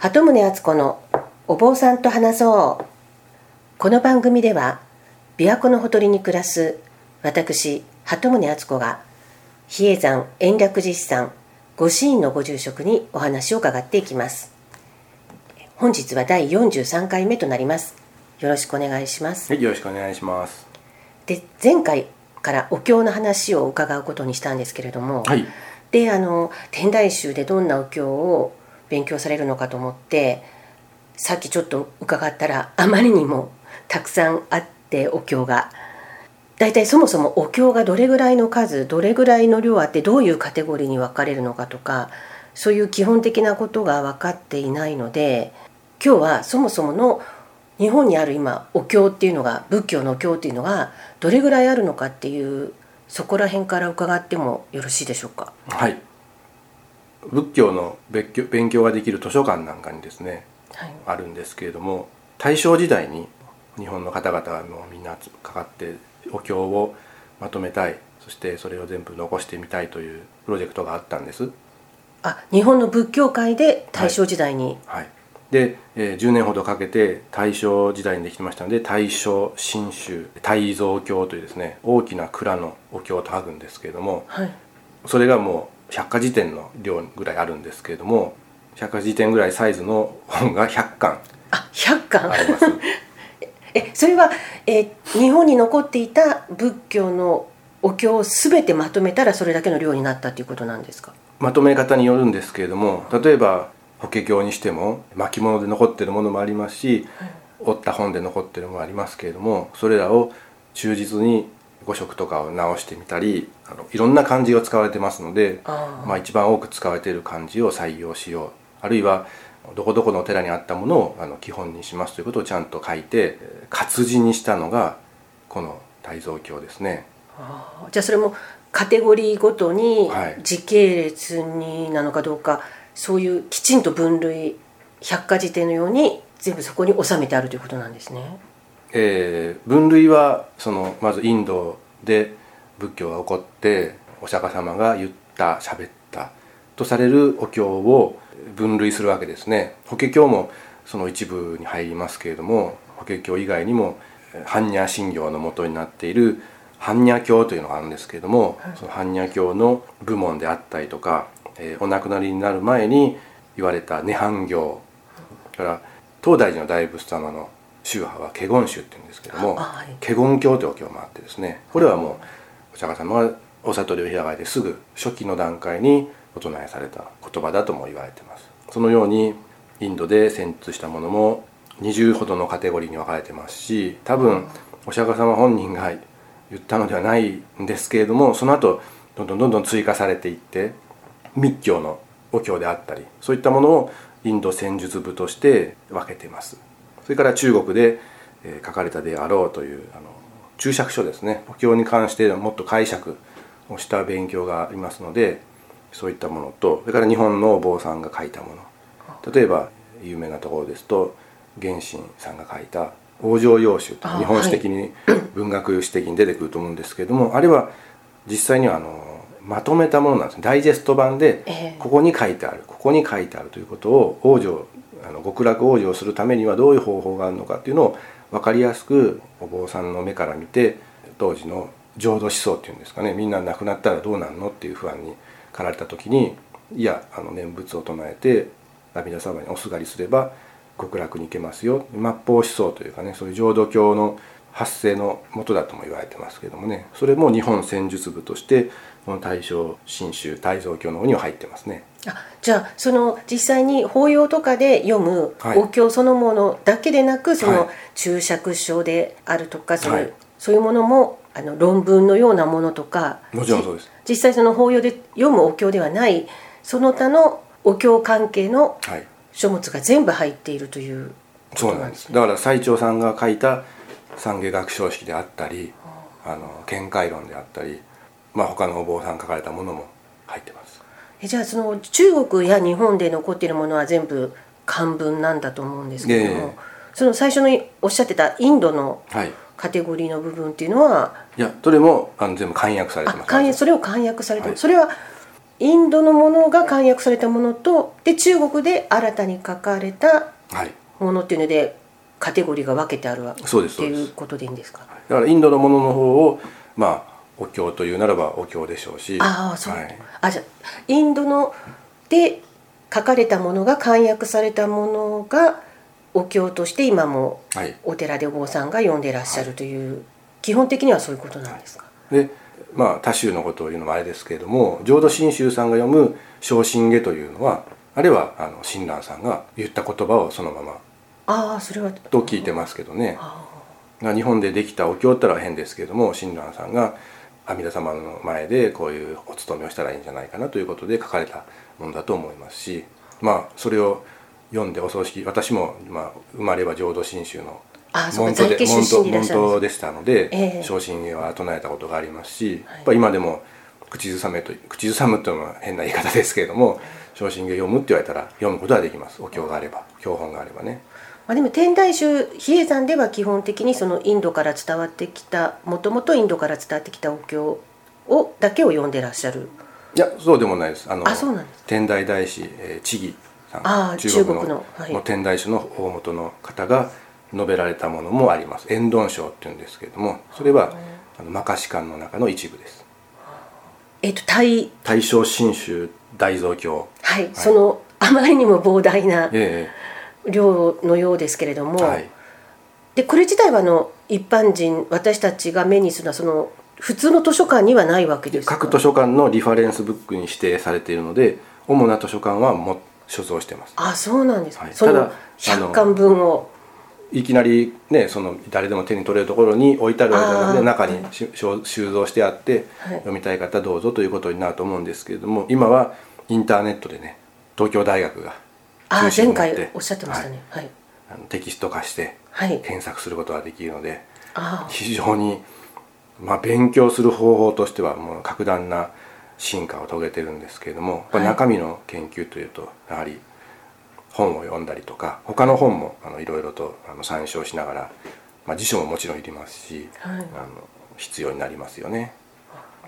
鳩宗敦子のお坊さんと話そう。この番組では琵琶湖のほとりに暮らす私鳩宗敦子が比叡山延暦寺さん御支院のご住職にお話を伺っていきます。本日は第43回目となります。よろしくお願いします。はい、よろしくお願いします。で前回からお経の話を伺うことにしたんですけれども、はい、であの天台宗でどんなお経を勉強されるのかと思ってさっきちょっと伺ったらあまりにもたくさんあってお経が大体そもそもお経がどれぐらいの数どれぐらいの量あってどういうカテゴリーに分かれるのかとかそういう基本的なことが分かっていないので今日はそもそもの日本にある今お経っていうのが仏教のお経っていうのがどれぐらいあるのかっていうそこら辺から伺ってもよろしいでしょうか？はい。仏教の勉強勉強ができる図書館なんかにですね、はいあるんですけれども、大正時代に日本の方々のみんなかかってお経をまとめたい、そしてそれを全部残してみたいというプロジェクトがあったんです。あ日本の仏教界で大正時代に、はい。で、えー10年ほどかけて大正時代にできてましたので大正新宗大蔵経というですね大きな蔵のお経と書くんですけれどもはいそれがもう百科事典の量ぐらいあるんですけれども百科事典ぐらいサイズの本が100巻。あ100巻。あります。えそれは、えー日本に残っていた仏教のお経を全てまとめたらそれだけの量になったということなんですか？まとめ方によるんですけれども例えば法華経にしても巻物で残ってるものもありますし折った本で残ってるものもありますけれどもそれらを忠実に語色とかを直してみたりあのいろんな漢字を使われてますのでまあ、一番多く使われている漢字を採用しようあるいはどこどこのお寺にあったものをあの基本にしますということをちゃんと書いてえー活字にしたのがこの大蔵経ですね。じゃあそれもカテゴリーごとにはい時系列になのかどうか、そういうきちんと分類百科事典のように全部そこに収めてあるということなんですね。えー分類はそのまずインドで仏教が起こってお釈迦様が言った喋ったとされるお経を分類するわけですね。法華経もその一部に入りますけれども法華経以外にも般若心経の元になっている般若経というのがあるんですけれども、その般若経の部門であったりとか、えーお亡くなりになる前に言われた涅槃経それから東大寺の大仏様の宗派は華厳宗って言うんですけどもあはい。華厳経というお経もあってですねこれはもうお釈迦様がお悟りを開かれてすぐ初期の段階にお唱えされた言葉だとも言われています。そのようにインドで選出したものも20ほどのカテゴリーに分かれてますし多分お釈迦様本人が言ったのではないんですけれどもその後どんどんどんどん追加されていって密教のお経であったりそういったものをインド戦術部として分けていますそれから中国で、えー書かれたであろうというあの注釈書ですね。お経に関してもっと解釈をした勉強がありますのでそういったものとそれから日本のお坊さんが書いたもの。例えば有名なところですと源信さんが書いた「往生要集」と日本史的に文学史的に出てくると思うんですけれどもあれは実際にはあのまとめたものなんですダイジェスト版でええ。ここに書いてあるここに書いてあるということを往生あの極楽往生するためにはどういう方法があるのかっていうのを分かりやすくお坊さんの目から見て当時の浄土思想っていうんですかね。みんな亡くなったらどうなるのっていう不安に駆られた時にいやあの念仏を唱えて涙様におすがりすれば極楽に行けますよ。末法思想というかねそういう浄土教の発生の元だとも言われてますけどもね。それも日本戦術部としてこの大正新宗大蔵経の方には入ってますね。あじゃあその実際に法要とかで読むはいお経そのものだけでなく、そはいの注釈書であるとかその、はいそういうものもあの論文のようなものとかもちろんそうです。実際その法要で読むお経ではないその他のお経関係のはい。書物が全部入っているというそうなんです。だから最澄さんが書いた三下学章式であったり、あの見解論であったり、まあ他のお坊さん書かれたものも入ってます。えじゃあその中国や日本で残っているものは全部漢文なんだと思うんですけども、ええ。その最初のおっしゃってたインドのはい。カテゴリーの部分っていうのは？いや、どれもあの全部簡約されてます。あ漢訳それを漢訳されてる、はいそれはインドのものが簡約されたものとで中国で新たに書かれたはい。ものっていうのでカテゴリーが分けてあるわそうですっていうことでいいんですか？だからインドのものの方をまあお経というならばお経でしょうしああそう、はい、あじゃあインドので書かれたものが簡約されたものがお経として今もはい、お寺でお坊さんが読んでらっしゃるという、基本的にはそういうことなんですか、でまあ他宗のことを言うのもあれですけれども浄土真宗さんが読む「昇進下」というのはあれはあの親鸞さんが言った言葉をそのままああそれは。と聞いてますけどね。日本でできたお経ってのは変ですけれども親鸞さんが阿弥陀様の前でこういうお勤めをしたらいいんじゃないかなということで書かれたものだと思いますしまあそれを読んでお葬式私も、まあ、生まれは浄土真宗の門徒で門徒でしたのでええ。昇進は唱えたことがありますし、はい。やっぱ今でも口ずさめと口ずさむというのは変な言い方ですけれども昇進下読むって言われたら読むことはできます。お経があれば教本があればね。まあ、でも天台宗比叡山では基本的にそのインドから伝わってきたもともとインドから伝わってきたお経をだけを読んでらっしゃる。いやそうでもないです。あのあそうなんです天台大師、えー、智義さん。あー中国のはい。天台宗の大元の方が述べられたものもあります「円頓章」っていうんですけれどもそれはあの摩訶止観の中の一部です。えっと大。大正真宗大蔵経。はい、そのあまりにも膨大なえ量のようですけれども、えはい。でこれ自体はあの一般人私たちが目にするのはその普通の図書館にはないわけですか？各図書館のリファレンスブックに指定されているので主な図書館はも所蔵してます。あそうなんです、はい。そのただ100巻分を。いきなりねその誰でも手に取れるところに置いてあるわけじゃなくてあー。中に収蔵してあって、はい。読みたい方どうぞということになると思うんですけれども今はインターネットでね東京大学があ前回おっしゃってましたね。はい。あのテキスト化してはい、検索することができるのであ非常に、まあ、勉強する方法としてはもう格段な進化を遂げてるんですけれども、やっぱり中身の研究というとやはり本を読んだりとか他の本もあのいろいろとあの参照しながら、まあ、辞書ももちろんいりますし、はい。あの必要になりますよね。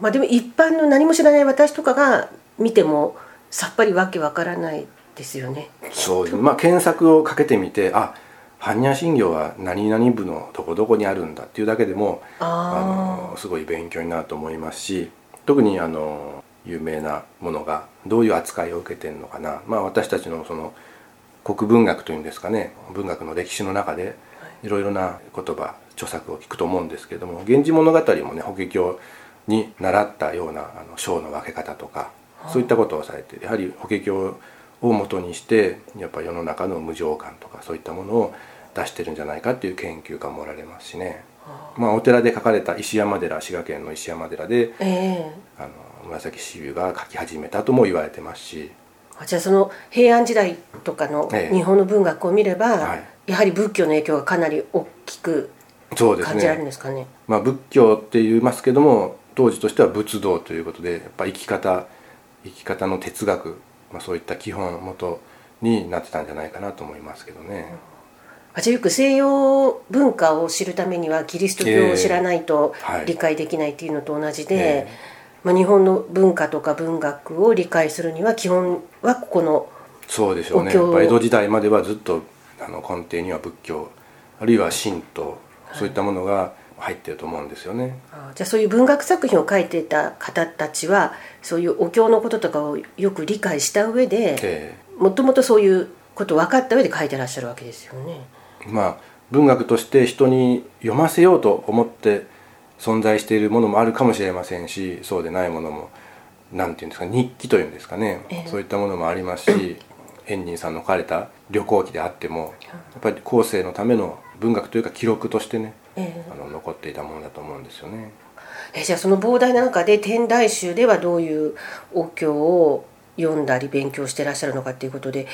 まあでも一般の何も知らない私とかが見てもさっぱりわけわからないですよね。そうですねまあ、検索をかけてみてあ般若心経は何々部のどこどこにあるんだっていうだけでもああのすごい勉強になると思いますし特にあの有名なものがどういう扱いを受けてるのかな、まあ、私たちのその国文学というんですかね文学の歴史の中でい。ろいろな言葉著作を聞くと思うんですけれども「源氏物語」もね法華経に習ったようなあの章の分け方とかそういったことをされてやはり法華経を元にしてやっぱ世の中の無常感とかそういったものを出してるんじゃないかっていう研究家もおられますしね。まあ、お寺で書かれた石山寺滋賀県の石山寺であええ。あの紫式部が書き始めたとも言われてますし。あじゃあその平安時代とかのええ。日本の文学を見れば、はい。やはり仏教の影響がかなり大きくそうです感じられるんね、ですかね。まあ、仏教って言いますけども当時としては仏道ということでやっぱ生き方生き方の哲学、まあ、そういった基本元になってたんじゃないかなと思いますけどね。あじゃあよく西洋文化を知るためにはキリスト教を知らないと理解できないっていうのと同じで、ええ。まあ、日本の文化とか文学を理解するには基本はここのそうでしょうね。お経やっぱ江戸時代まではずっとあの根底には仏教あるいは神道そういったものが入ってると思うんですよね。あじゃあそういう文学作品を書いてた方たちはそういうお経のこととかをよく理解した上でえもともとそういうこと分かった上で書いてらっしゃるわけですよね。えまあ文学として人に読ませようと思って存在しているものもあるかもしれませんしそうでないものもなんていうんですか日記というんですかね、ええそういったものもありますし 円仁さんの書かれた旅行記であってもやっぱり後世のための文学というか記録としてねええあの残っていたものだと思うんですよね。えじゃあその膨大な中で天台宗ではどういうお経を読んだり勉強してらっしゃるのかっていうことで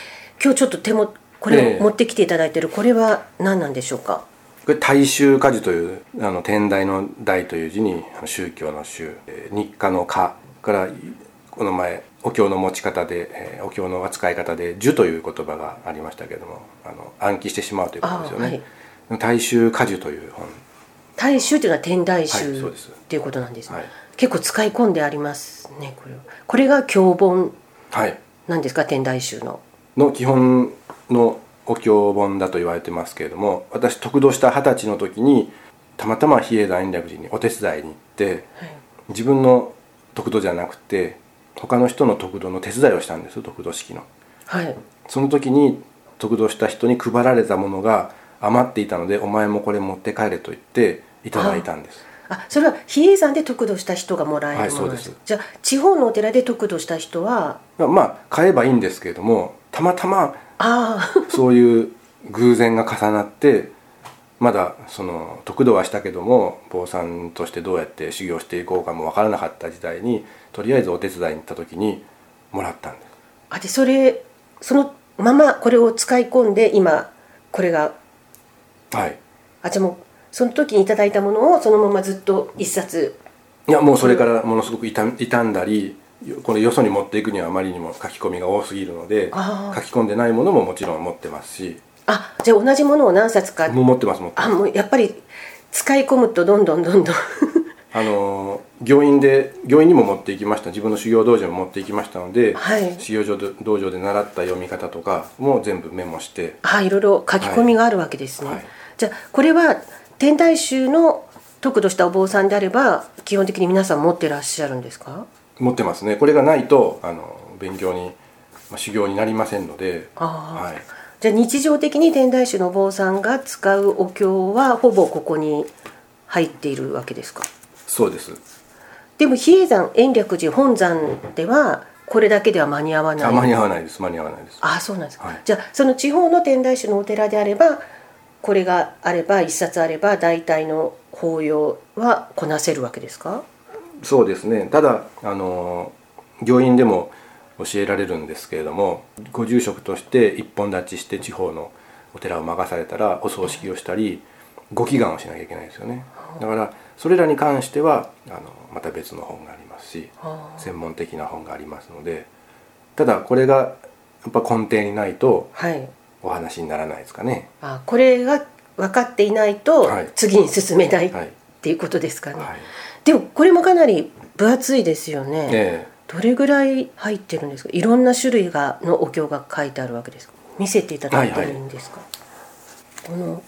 今日ちょっと手もこええれを持ってきていただいてるこれは何なんでしょうか、これ大衆家事というあの天台の大という字に宗教の宗えー日課の課からこの前お経の持ち方で、えーお経の扱い方で「呪」という言葉がありましたけれどもあの暗記してしまうということですよね。大衆家事という本。大衆というのは天台はい宗そうです。っていうことなんですね、はい。結構使い込んでありますねこれ。はこれが経本はいなんですか？天台宗の。の基本のお経本だと言われてますけれども私得度した二十歳の時にたまたま比叡山延暦寺にお手伝いに行ってはい。自分の得度じゃなくて他の人の得度の手伝いをしたんです得度式の。はい。その時に得度した人に配られたものが余っていたのでお前もこれ持って帰れと言っていただいたんです。あそれは比叡山で得度した人がもらえるものです,、はいそうです。じゃあ地方のお寺で得度した人は？まあ買えばいいんですけれどもたまたまあそういう偶然が重なってまだその得度はしたけども坊さんとしてどうやって修行していこうかも分からなかった時代にとりあえずお手伝いに行った時にもらったんです。ああでそれそのままこれを使い込んで今これがはい。あじゃあもうその時にいただいたものをそのままずっと一冊。いやもうそれからものすごく傷傷んだりこれよそに持っていくにはあまりにも書き込みが多すぎるので書き込んでないものももちろん持ってますし。あじゃあ同じものを何冊か？もう持ってます持ってます。あもうやっぱり使い込むとどんどんどんどん。あの行院で行院にも持っていきました。自分の修行道場にも持っていきましたので、はい。修行道場で習った読み方とかも全部メモして。あいろいろ書き込みがあるわけですね、はいじゃあこれは天台宗の得度したお坊さんであれば基本的に皆さん持ってらっしゃるんですか？持ってますね。これがないとあの勉強に、まあ、修行になりませんのではい、じゃあ日常的に天台宗のお坊さんが使うお経はほぼここに入っているわけですか？そうです。でも比叡山延暦寺本山ではこれだけでは間に合わない。あ間に合わないです。間に合わないです。あそうなんですか、はい。じゃあその地方の天台宗のお寺であればこれがあれば一冊あれば大体の法要はこなせるわけですか？そうですね。ただあの行院でも教えられるんですけれどもご住職として一本立ちして地方のお寺を任されたらお葬式をしたりご祈願をしなきゃいけないですよね。だからそれらに関してはあのまた別の本がありますし専門的な本がありますのでただこれがやっぱ根底にないとはいお話にならないですかね。あこれが分かっていないとはい。次に進めないっはい、ていうことですかね、はい。でもこれもかなり分厚いですよね、えどれぐらい入ってるんですか？いろんな種類がのお経が書いてあるわけですか？見せていただいてもいいんですか、この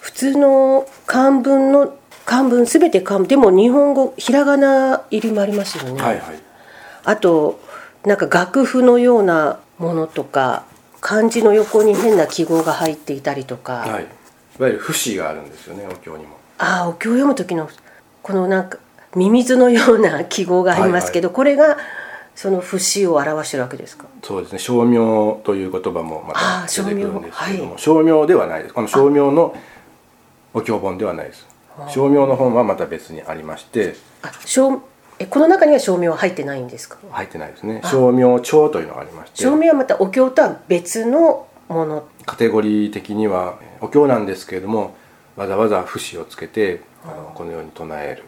普通の漢文の漢文すべて漢文でも日本語ひらがな入りもありますよね、えはいはい。あとなんか楽譜のようなものとか漢字の横に変な記号が入っていたりとか、はい、いわゆる節があるんですよねお経にも。ああお経を読む時のこのなんかミミズのような記号がありますけど、これがその節を表してるわけですか？そうですね。称名という言葉もまた出てくるんですけれどもは称名ではないです。この称名のお経本ではないです。称名の本はまた別にありまして。あ証えこの中には証明は入ってないんですか？入ってないですね。称名帳というのがありまして。証明はまたお経とは別のもの。カテゴリー的にはお経なんですけれどもわざわざ節をつけてあ。のこのように唱える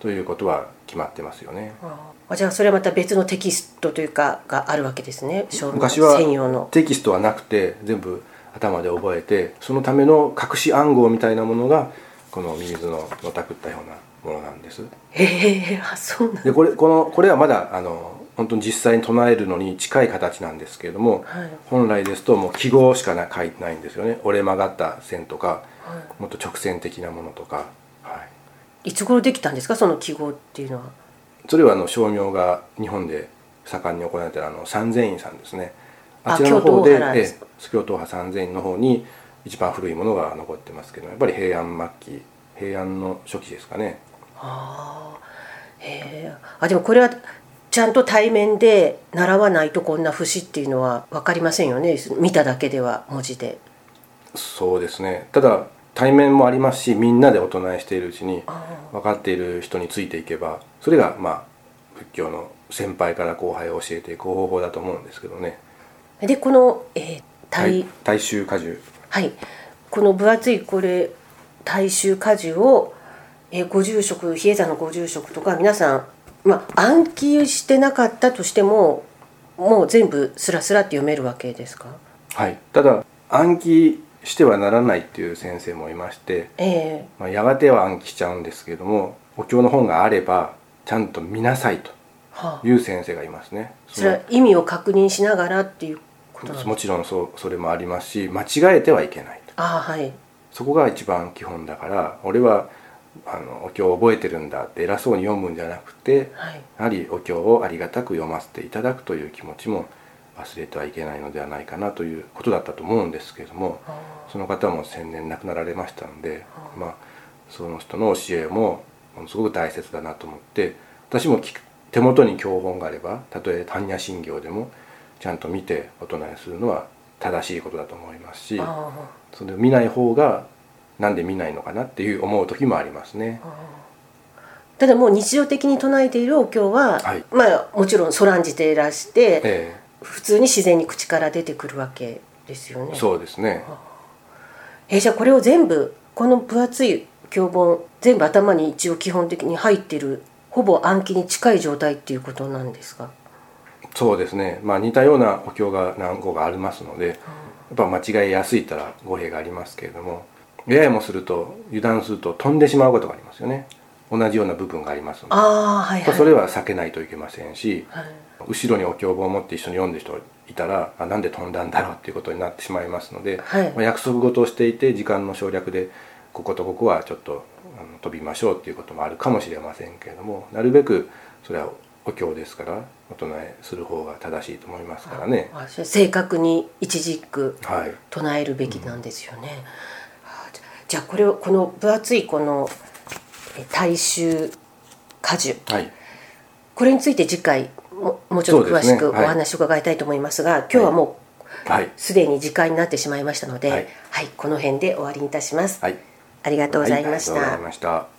ということは決まってますよね。あ。じゃあそれはまた別のテキストというかがあるわけですね。昔は専用の。テキストはなくて全部頭で覚えてそのための隠し暗号みたいなものがこのミミズののたくったようなものなんです。へえあそうなんでこれこのこれはまだあの本当に実際に唱えるのに近い形なんですけれども、はい。本来ですともう記号しかな書いてないんですよね。折れ曲がった線とかはもっと直線的なものとか、はい、いつ頃できたんですか？その記号っていうのは。それはあの称名が日本で盛んに行われているあの三千院さんですね。ああちらの方で京都派三千院の方に一番古いものが残ってますけどやっぱり平安末期平安の初期ですかねあーへえあでもこれはちゃんと対面で習わないとこんな節っていうのは分かりませんよね。見ただけでは文字で。そうですね。ただ対面もありますしみんなでお唱えしているうちにあ分かっている人についていけばそれがまあ仏教の先輩から後輩を教えていく方法だと思うんですけどね。ーでこの、えー大大衆果樹はい、この分厚いこれ大衆果樹を、えーご住職比叡山のご住職とか皆さん、まあ、暗記してなかったとしてももう全部スラスラって読めるわけですか？はい。ただ暗記してはならないっていう先生もいまして、えまあ、やがては暗記しちゃうんですけれどもお経の本があればちゃんと見なさいとーはあ、いう先生がいますね。それは意味を確認しながらっていうことなんですか？もちろんそうそれもありますし間違えてはいけないと。ああはい。そこが一番基本だから俺はあのお経を覚えてるんだって偉そうに読むんじゃなくてはい。やはりお経をありがたく読ませていただくという気持ちも忘れてはいけないのではないかなということだったと思うんですけれどもあその方も先年亡くなられましたので、まあ、その人の教えもものすごく大切だなと思って私も手元に教本があればたとえ般若心経でもちゃんと見てお唱えするのは正しいことだと思いますしあそれを見ない方がなんで見ないのかなっていう思う時もありますね。ただもう日常的に唱えているお経は、はい。まあもちろんそらんじていらして、え普通に自然に口から出てくるわけですよね。えそうですね。えじゃあこれを全部この分厚い経本全部頭に一応基本的に入ってるほぼ暗記に近い状態っていうことなんですか？そうですね。まあ似たようなお経が何個かありますので、やっぱ間違いやすいったら語弊がありますけれども、ややもすると油断すると飛んでしまうことがありますよね。同じような部分がありますので。ああはいはいそれは避けないといけませんし、はい後ろにお経本を持って一緒に読んでる人いたらあなんで飛んだんだろうっていうことになってしまいますので、はいまあ約束事をしていて時間の省略でこことここはちょっとあの飛びましょうっていうこともあるかもしれませんけれどもなるべくそれはお経ですからお唱えする方が正しいと思いますからね。正確に一軸はい、唱えるべきなんですよね、あじゃじゃあこれをこの分厚いこのえ大衆果樹。はい、これについて次回ももうちょっと詳しくお話を伺いたいと思いますが、今日はもうはい、すでに時間になってしまいましたので、ははいい、この辺で終わりにいたします。はい、ありがとうございました。はい。ありがとうございました。